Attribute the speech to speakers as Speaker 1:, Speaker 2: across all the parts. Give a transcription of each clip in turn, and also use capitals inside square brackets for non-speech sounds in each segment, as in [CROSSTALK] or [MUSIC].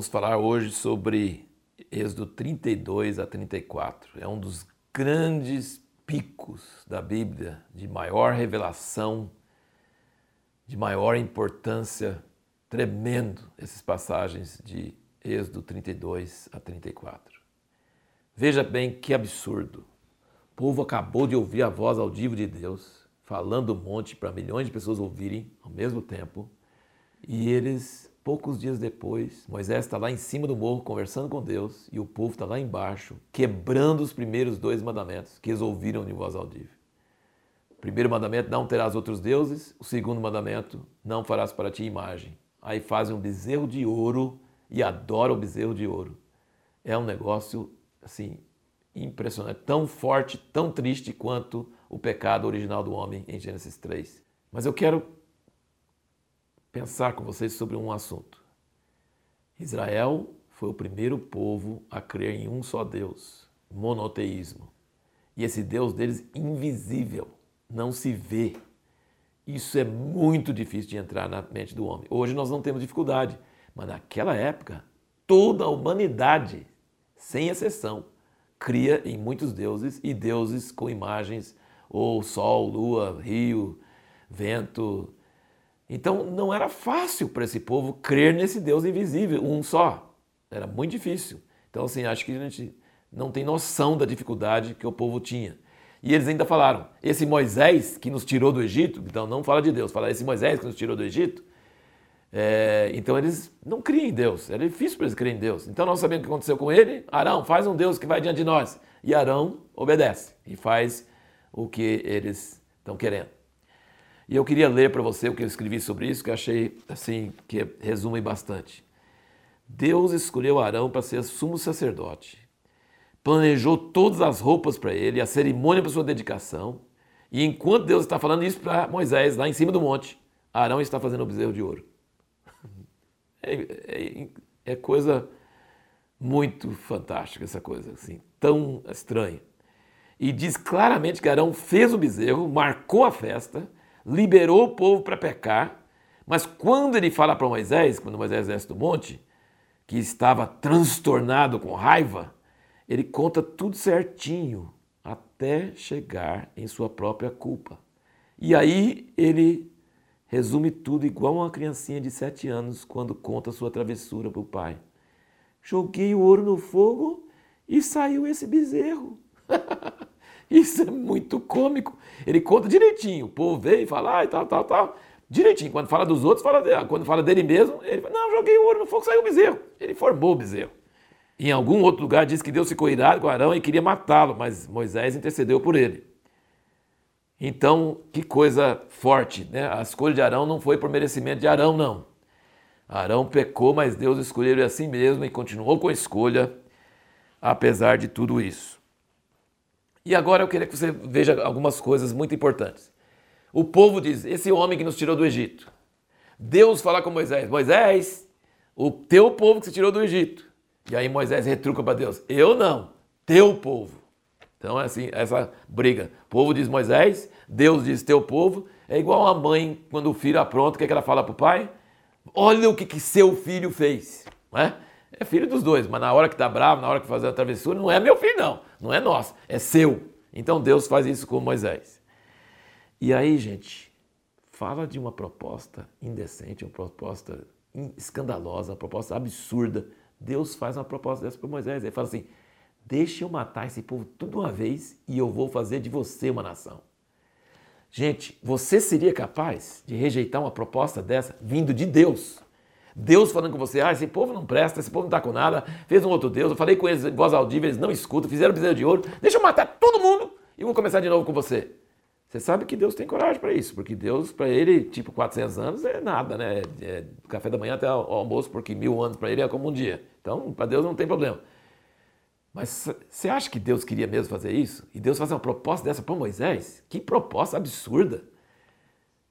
Speaker 1: Vamos falar hoje sobre Êxodo 32 a 34. É um dos grandes picos da Bíblia, de maior revelação, de maior importância, tremendo essas passagens de Êxodo 32 a 34. Veja bem que absurdo. O povo acabou de ouvir a voz audível de Deus, falando um monte para milhões de pessoas ouvirem ao mesmo tempo, e eles Poucos dias depois, Moisés está lá em cima do morro conversando com Deus e o povo está lá embaixo, quebrando os primeiros dois mandamentos que eles ouviram de voz audível. O primeiro mandamento, não terás outros deuses. O segundo mandamento, não farás para ti imagem. Aí fazem um bezerro de ouro e adoram o bezerro de ouro. É um negócio, assim, impressionante. Tão forte, tão triste quanto o pecado original do homem em Gênesis 3. Mas eu quero pensar com vocês sobre um assunto. Israel foi o primeiro povo a crer em um só Deus, monoteísmo. E esse Deus deles invisível, não se vê. Isso é muito difícil de entrar na mente do homem. Hoje nós não temos dificuldade, mas naquela época, toda a humanidade, sem exceção, cria em muitos deuses e deuses com imagens ou sol, lua, rio, vento, então não era fácil para esse povo crer nesse Deus invisível, um só. Era muito difícil. Então, assim, acho que a gente não tem noção da dificuldade que o povo tinha. E eles ainda falaram: esse Moisés que nos tirou do Egito, então não fala de Deus, fala esse Moisés que nos tirou do Egito. É, então eles não criam em Deus, era difícil para eles crerem em Deus. Então nós sabemos o que aconteceu com ele: Arão, faz um Deus que vai diante de nós. E Arão obedece e faz o que eles estão querendo. E eu queria ler para você o que eu escrevi sobre isso, que eu achei assim que resume bastante. Deus escolheu Arão para ser sumo sacerdote. Planejou todas as roupas para ele, a cerimônia para sua dedicação. E enquanto Deus está falando isso para Moisés, lá em cima do monte, Arão está fazendo o bezerro de ouro. [LAUGHS] É, é, é coisa muito fantástica essa coisa, assim, tão estranha. E diz claramente que Arão fez o bezerro, marcou a festa liberou o povo para pecar, mas quando ele fala para Moisés, quando Moisés desce do monte, que estava transtornado com raiva, ele conta tudo certinho até chegar em sua própria culpa. E aí ele resume tudo igual uma criancinha de sete anos quando conta sua travessura para o pai. Joguei o ouro no fogo e saiu esse bezerro. [LAUGHS] [LAUGHS] Isso é muito cômico. Ele conta direitinho. O povo vem e fala, ah, tal, tal, tal. Direitinho. Quando fala dos outros, fala dele. Quando fala dele mesmo, ele fala, não, joguei o ouro no fogo, saiu o bezerro. Ele formou o bezerro. Em algum outro lugar diz que Deus ficou irado com Arão e queria matá-lo, mas Moisés intercedeu por ele. Então, que coisa forte, né? A escolha de Arão não foi por merecimento de Arão, não. Arão pecou, mas Deus escolheu ele assim mesmo e continuou com a escolha, apesar de tudo isso. E agora eu queria que você veja algumas coisas muito importantes. O povo diz: esse homem que nos tirou do Egito. Deus fala com Moisés: Moisés, o teu povo que se tirou do Egito. E aí Moisés retruca para Deus: Eu não, teu povo. Então é assim, essa briga. O povo diz Moisés, Deus diz teu povo. É igual a mãe, quando o filho apronta, o que, é que ela fala para o pai? Olha o que, que seu filho fez. Não é? É filho dos dois, mas na hora que está bravo, na hora que faz a travessura, não é meu filho, não. Não é nosso, é seu. Então Deus faz isso com Moisés. E aí, gente, fala de uma proposta indecente, uma proposta escandalosa, uma proposta absurda. Deus faz uma proposta dessa para Moisés. Ele fala assim: deixa eu matar esse povo tudo uma vez e eu vou fazer de você uma nação. Gente, você seria capaz de rejeitar uma proposta dessa vindo de Deus? Deus falando com você, ah, esse povo não presta, esse povo não está com nada, fez um outro Deus, eu falei com eles em voz audível, eles não escutam, fizeram bezerro de ouro, deixa eu matar todo mundo e vou começar de novo com você. Você sabe que Deus tem coragem para isso, porque Deus, para ele, tipo 400 anos é nada, né? É café da manhã até o almoço, porque mil anos para ele é como um dia. Então, para Deus não tem problema. Mas você acha que Deus queria mesmo fazer isso? E Deus fazer uma proposta dessa para Moisés? Que proposta absurda!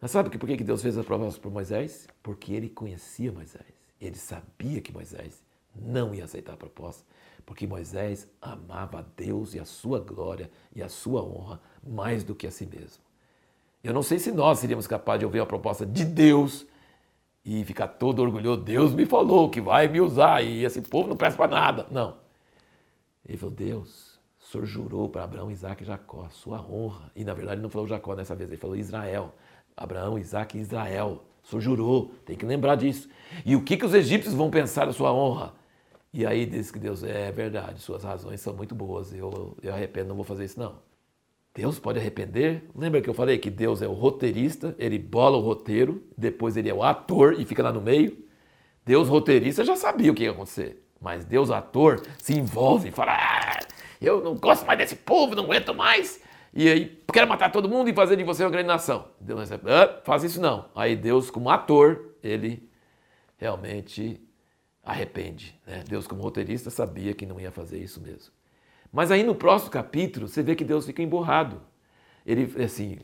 Speaker 1: Mas sabe por que Deus fez a proposta para Moisés? Porque ele conhecia Moisés. Ele sabia que Moisés não ia aceitar a proposta, porque Moisés amava a Deus e a sua glória e a sua honra mais do que a si mesmo. Eu não sei se nós seríamos capazes de ouvir a proposta de Deus e ficar todo orgulhoso. Deus me falou que vai me usar e esse povo não presta para nada. Não. Ele falou: Deus, o senhor jurou para Abraão, Isaac e Jacó, sua honra. E na verdade não falou Jacó dessa vez, ele falou Israel. Abraão, Isaac e Israel. O jurou, tem que lembrar disso. E o que, que os egípcios vão pensar da sua honra? E aí diz que Deus, é verdade, suas razões são muito boas, eu, eu arrependo, não vou fazer isso não. Deus pode arrepender? Lembra que eu falei que Deus é o roteirista, ele bola o roteiro, depois ele é o ator e fica lá no meio? Deus roteirista já sabia o que ia acontecer, mas Deus ator se envolve e fala: ah, eu não gosto mais desse povo, não aguento mais, e aí quero matar todo mundo e fazer de você uma grande nação. Deus recebe, ah, faz isso não. Aí Deus, como ator, ele realmente arrepende. Né? Deus, como roteirista, sabia que não ia fazer isso mesmo. Mas aí no próximo capítulo, você vê que Deus fica emburrado. Ele, assim,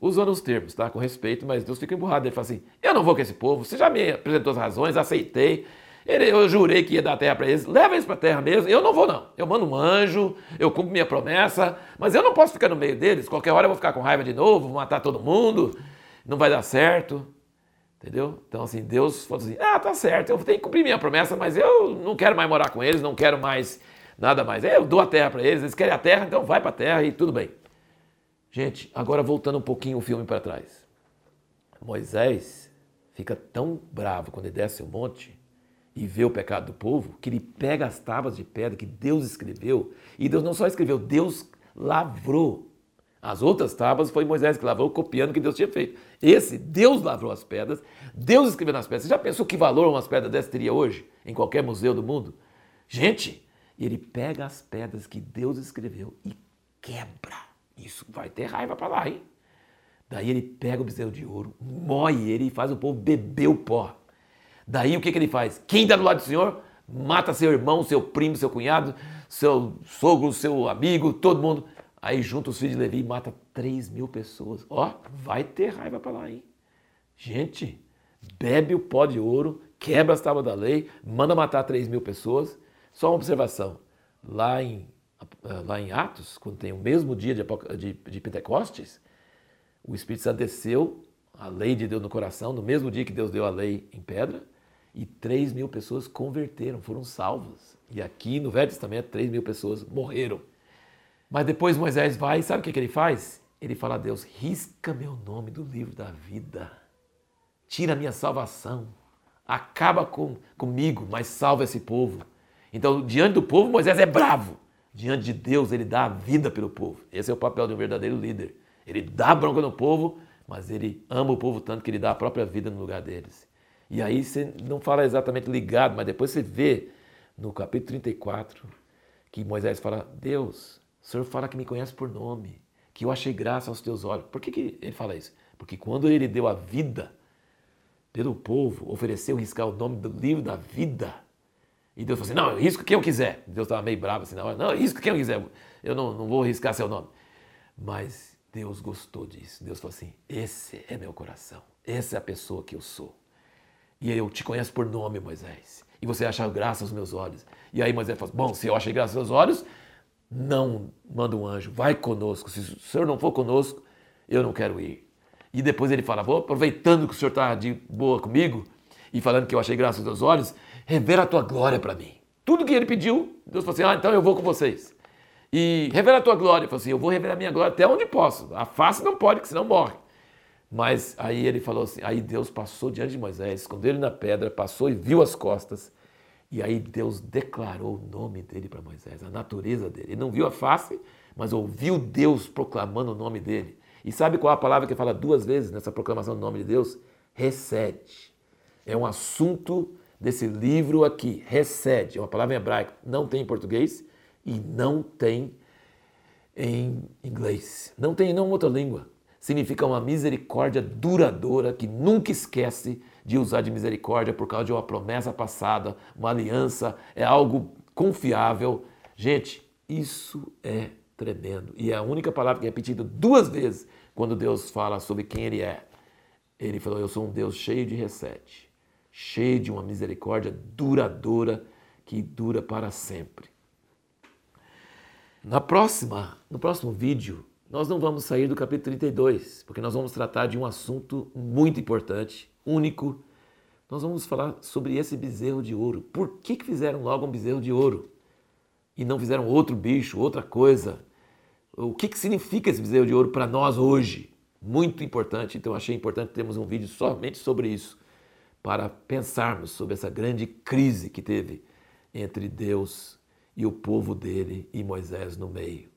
Speaker 1: usando os termos, tá? Com respeito, mas Deus fica emburrado. Ele fala assim: Eu não vou com esse povo, você já me apresentou as razões, aceitei, eu jurei que ia dar terra para eles. Leva eles para a terra mesmo. Eu não vou, não. Eu mando um anjo, eu cumpro minha promessa, mas eu não posso ficar no meio deles. Qualquer hora eu vou ficar com raiva de novo, vou matar todo mundo, não vai dar certo. Entendeu? Então, assim, Deus falou assim: ah, tá certo, eu tenho que cumprir minha promessa, mas eu não quero mais morar com eles, não quero mais nada mais. Eu dou a terra para eles, eles querem a terra, então vai para a terra e tudo bem. Gente, agora voltando um pouquinho o filme para trás. Moisés fica tão bravo quando ele desce o monte e vê o pecado do povo, que ele pega as tábuas de pedra que Deus escreveu, e Deus não só escreveu, Deus lavrou. As outras tábuas foi Moisés que lavrou, copiando o que Deus tinha feito. Esse, Deus lavrou as pedras, Deus escreveu nas pedras. Você já pensou que valor umas pedras dessas teria hoje, em qualquer museu do mundo? Gente, ele pega as pedras que Deus escreveu e quebra. Isso vai ter raiva para lá, hein? Daí ele pega o bezerro de ouro, moe ele e faz o povo beber o pó. Daí o que, que ele faz? Quem está do lado do Senhor, mata seu irmão, seu primo, seu cunhado, seu sogro, seu amigo, todo mundo. Aí junta os filhos de Levi e mata 3 mil pessoas. Ó, vai ter raiva para lá, hein? Gente, bebe o pó de ouro, quebra as tábuas da lei, manda matar 3 mil pessoas. Só uma observação. Lá em, lá em Atos, quando tem o mesmo dia de, de, de Pentecostes, o Espírito Santo desceu, a lei de Deus no coração, no mesmo dia que Deus deu a lei em pedra, e 3 mil pessoas converteram, foram salvas. E aqui no Velho Testamento, 3 mil pessoas morreram. Mas depois Moisés vai sabe o que, que ele faz? Ele fala a Deus: risca meu nome do livro da vida, tira minha salvação, acaba com, comigo, mas salva esse povo. Então, diante do povo, Moisés é bravo. Diante de Deus, ele dá a vida pelo povo. Esse é o papel de um verdadeiro líder. Ele dá bronca no povo, mas ele ama o povo tanto que ele dá a própria vida no lugar deles. E aí você não fala exatamente ligado, mas depois você vê no capítulo 34 que Moisés fala: Deus, o Senhor fala que me conhece por nome, que eu achei graça aos teus olhos. Por que, que ele fala isso? Porque quando ele deu a vida pelo povo, ofereceu riscar o nome do livro da vida. E Deus falou assim: não, eu risco quem eu quiser. Deus estava meio bravo assim na hora: não, eu risco quem eu quiser, eu não, não vou riscar seu nome. Mas Deus gostou disso. Deus falou assim: esse é meu coração, essa é a pessoa que eu sou. E eu te conheço por nome, Moisés. E você acha graça aos meus olhos. E aí Moisés fala: Bom, se eu achei graça aos seus olhos, não manda um anjo, vai conosco. Se o senhor não for conosco, eu não quero ir. E depois ele fala: Vou aproveitando que o senhor está de boa comigo e falando que eu achei graça aos seus olhos, revela a tua glória para mim. Tudo que ele pediu, Deus falou assim: Ah, então eu vou com vocês. E revela a tua glória. Ele falou assim: Eu vou revelar a minha glória até onde posso. A face não pode, que senão morre. Mas aí ele falou assim, aí Deus passou diante de Moisés, escondeu ele na pedra, passou e viu as costas. E aí Deus declarou o nome dele para Moisés, a natureza dele. Ele não viu a face, mas ouviu Deus proclamando o nome dele. E sabe qual é a palavra que fala duas vezes nessa proclamação do nome de Deus? Recede. É um assunto desse livro aqui. Recede. É uma palavra em hebraico. Não tem em português e não tem em inglês. Não tem em nenhuma outra língua significa uma misericórdia duradoura que nunca esquece de usar de misericórdia por causa de uma promessa passada, uma aliança, é algo confiável. Gente, isso é tremendo. E é a única palavra que é repetida duas vezes quando Deus fala sobre quem Ele é. Ele falou: Eu sou um Deus cheio de recete, cheio de uma misericórdia duradoura que dura para sempre. Na próxima, no próximo vídeo, nós não vamos sair do capítulo 32, porque nós vamos tratar de um assunto muito importante, único. nós vamos falar sobre esse bezerro de ouro. Por que, que fizeram logo um bezerro de ouro? E não fizeram outro bicho, outra coisa? O que, que significa esse bezerro de ouro para nós hoje? Muito importante, então achei importante termos um vídeo somente sobre isso, para pensarmos sobre essa grande crise que teve entre Deus e o povo dele e Moisés no meio.